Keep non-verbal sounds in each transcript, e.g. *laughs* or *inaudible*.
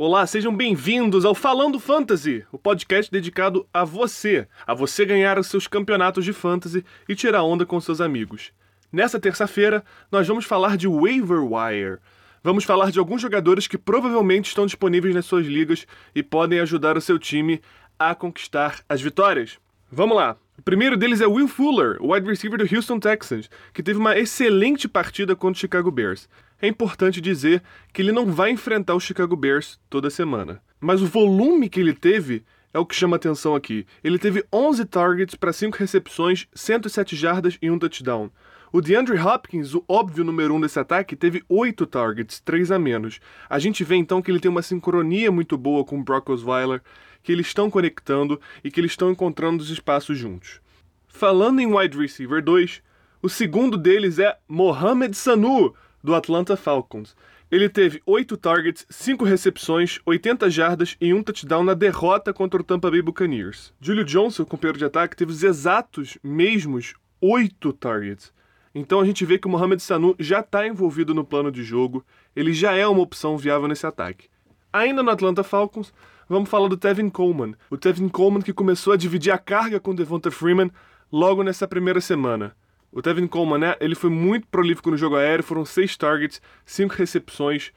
Olá, sejam bem-vindos ao Falando Fantasy, o podcast dedicado a você, a você ganhar os seus campeonatos de fantasy e tirar onda com seus amigos. Nessa terça-feira, nós vamos falar de waiver wire. Vamos falar de alguns jogadores que provavelmente estão disponíveis nas suas ligas e podem ajudar o seu time a conquistar as vitórias. Vamos lá. O primeiro deles é Will Fuller, o wide receiver do Houston Texans, que teve uma excelente partida contra o Chicago Bears é importante dizer que ele não vai enfrentar o Chicago Bears toda semana. Mas o volume que ele teve é o que chama atenção aqui. Ele teve 11 targets para 5 recepções, 107 jardas e um touchdown. O DeAndre Hopkins, o óbvio número 1 um desse ataque, teve 8 targets, 3 a menos. A gente vê então que ele tem uma sincronia muito boa com o Brock Osweiler, que eles estão conectando e que eles estão encontrando os espaços juntos. Falando em wide receiver 2, o segundo deles é Mohamed Sanu, do Atlanta Falcons. Ele teve 8 targets, 5 recepções, 80 jardas e um touchdown na derrota contra o Tampa Bay Buccaneers. Julio Johnson, companheiro de ataque, teve os exatos mesmos 8 targets. Então a gente vê que o Mohamed Sanu já está envolvido no plano de jogo, ele já é uma opção viável nesse ataque. Ainda no Atlanta Falcons, vamos falar do Tevin Coleman. O Tevin Coleman que começou a dividir a carga com Devonta Freeman logo nessa primeira semana. O Tevin Coleman, né, ele foi muito prolífico no jogo aéreo, foram seis targets, cinco recepções,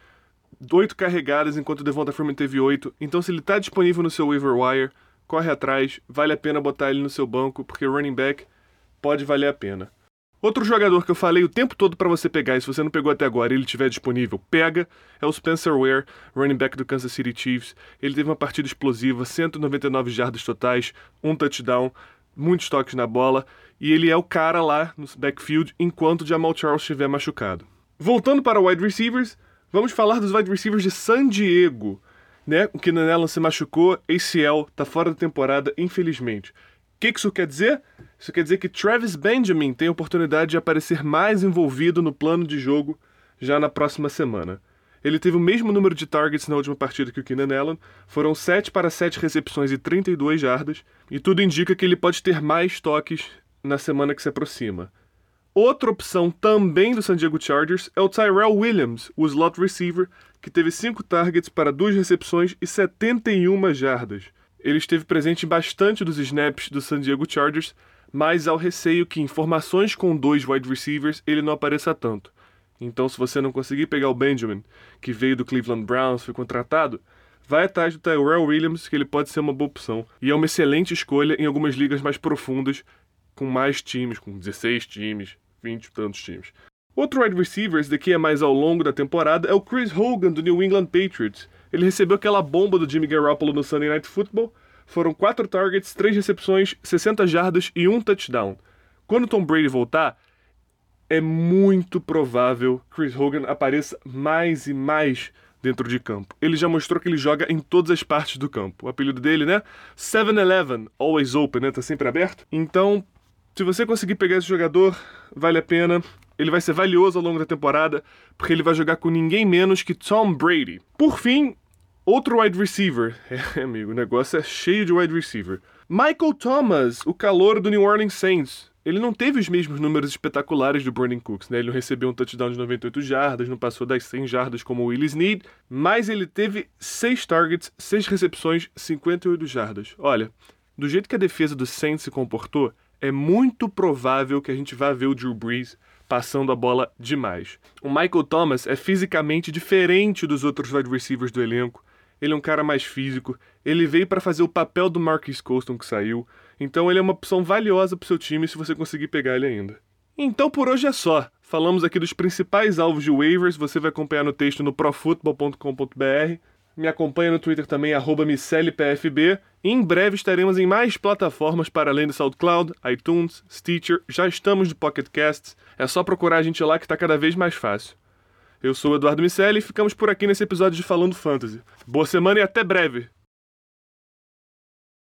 oito carregadas, enquanto o Devonta Freeman teve oito. Então, se ele está disponível no seu waiver wire, corre atrás, vale a pena botar ele no seu banco, porque running back pode valer a pena. Outro jogador que eu falei o tempo todo para você pegar, e se você não pegou até agora e ele estiver disponível, pega, é o Spencer Ware, running back do Kansas City Chiefs. Ele teve uma partida explosiva, 199 jardas totais, um touchdown, muitos toques na bola e ele é o cara lá no backfield enquanto Jamal Charles estiver machucado. Voltando para wide receivers, vamos falar dos wide receivers de San Diego. Né? O Keenan Allen se machucou, ACL, está fora da temporada, infelizmente. O que isso quer dizer? Isso quer dizer que Travis Benjamin tem a oportunidade de aparecer mais envolvido no plano de jogo já na próxima semana. Ele teve o mesmo número de targets na última partida que o Keenan Allen, foram 7 para 7 recepções e 32 jardas, e tudo indica que ele pode ter mais toques na semana que se aproxima. Outra opção também do San Diego Chargers é o Tyrell Williams, o slot receiver, que teve 5 targets para 2 recepções e 71 jardas. Ele esteve presente em bastante dos snaps do San Diego Chargers, mas ao receio que em formações com dois wide receivers ele não apareça tanto. Então, se você não conseguir pegar o Benjamin, que veio do Cleveland Browns, foi contratado, vai atrás do Tyrell Williams, que ele pode ser uma boa opção. E é uma excelente escolha em algumas ligas mais profundas com mais times, com 16 times, 20 e tantos times. Outro wide receiver, esse daqui é mais ao longo da temporada, é o Chris Hogan, do New England Patriots. Ele recebeu aquela bomba do Jimmy Garoppolo no Sunday Night Football. Foram 4 targets, 3 recepções, 60 jardas e um touchdown. Quando Tom Brady voltar, é muito provável que Chris Hogan apareça mais e mais dentro de campo. Ele já mostrou que ele joga em todas as partes do campo. O apelido dele, né? 7-Eleven, always open, né? Tá sempre aberto. Então, se você conseguir pegar esse jogador, vale a pena. Ele vai ser valioso ao longo da temporada, porque ele vai jogar com ninguém menos que Tom Brady. Por fim, outro wide receiver. *laughs* É, amigo, o negócio é cheio de wide receiver. Michael Thomas, o calor do New Orleans Saints. Ele não teve os mesmos números espetaculares do Brandon Cooks, né? Ele não recebeu um touchdown de 98 jardas, não passou das 100 jardas como o Willis Need, mas ele teve 6 targets, 6 recepções, 58 jardas. Olha, do jeito que a defesa do Saints se comportou, é muito provável que a gente vá ver o Drew Brees passando a bola demais. O Michael Thomas é fisicamente diferente dos outros wide receivers do elenco. Ele é um cara mais físico. Ele veio para fazer o papel do Marcus Colston que saiu. Então ele é uma opção valiosa para o seu time se você conseguir pegar ele ainda. Então por hoje é só. Falamos aqui dos principais alvos de waivers. Você vai acompanhar no texto no profutbol.com.br. Me acompanha no Twitter também, MicellePFB. Em breve estaremos em mais plataformas para além do SoundCloud, iTunes, Stitcher. Já estamos no Pocket Casts. É só procurar a gente lá que está cada vez mais fácil. Eu sou o Eduardo Micelli e ficamos por aqui nesse episódio de Falando Fantasy. Boa semana e até breve!